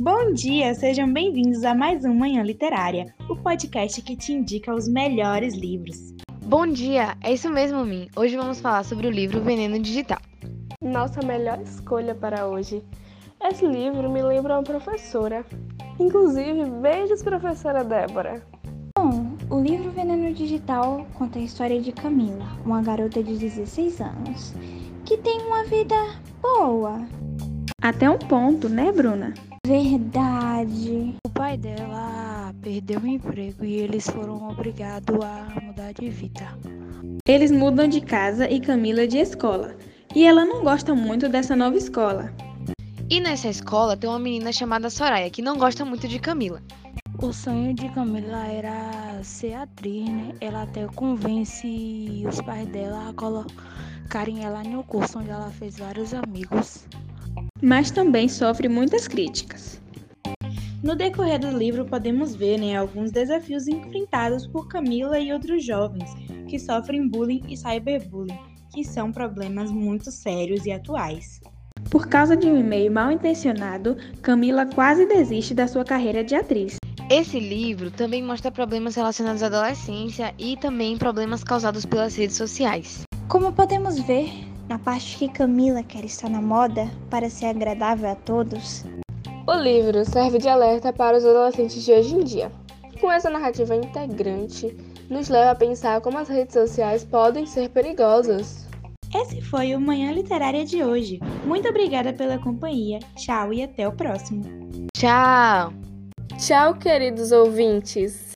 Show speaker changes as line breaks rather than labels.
Bom dia, sejam bem-vindos a mais um Manhã Literária, o podcast que te indica os melhores livros.
Bom dia, é isso mesmo, Min. Hoje vamos falar sobre o livro Veneno Digital.
Nossa melhor escolha para hoje. Esse livro me lembra uma professora. Inclusive, beijos, professora Débora.
Bom, o livro Veneno Digital conta a história de Camila, uma garota de 16 anos, que tem uma vida boa.
Até um ponto, né, Bruna?
Verdade.
O pai dela perdeu o emprego e eles foram obrigados a mudar de vida.
Eles mudam de casa e Camila de escola. E ela não gosta muito dessa nova escola.
E nessa escola tem uma menina chamada Soraya que não gosta muito de Camila.
O sonho de Camila era ser atriz, né? Ela até convence os pais dela a colocarem ela no curso onde ela fez vários amigos.
Mas também sofre muitas críticas. No decorrer do livro podemos ver né, alguns desafios enfrentados por Camila e outros jovens que sofrem bullying e cyberbullying, que são problemas muito sérios e atuais. Por causa de um e-mail mal intencionado, Camila quase desiste da sua carreira de atriz.
Esse livro também mostra problemas relacionados à adolescência e também problemas causados pelas redes sociais.
Como podemos ver, na parte que Camila quer estar na moda para ser agradável a todos,
O livro serve de alerta para os adolescentes de hoje em dia. Com essa narrativa integrante, nos leva a pensar como as redes sociais podem ser perigosas.
Esse foi o Manhã Literária de hoje. Muito obrigada pela companhia. Tchau e até o próximo.
Tchau!
Tchau, queridos ouvintes!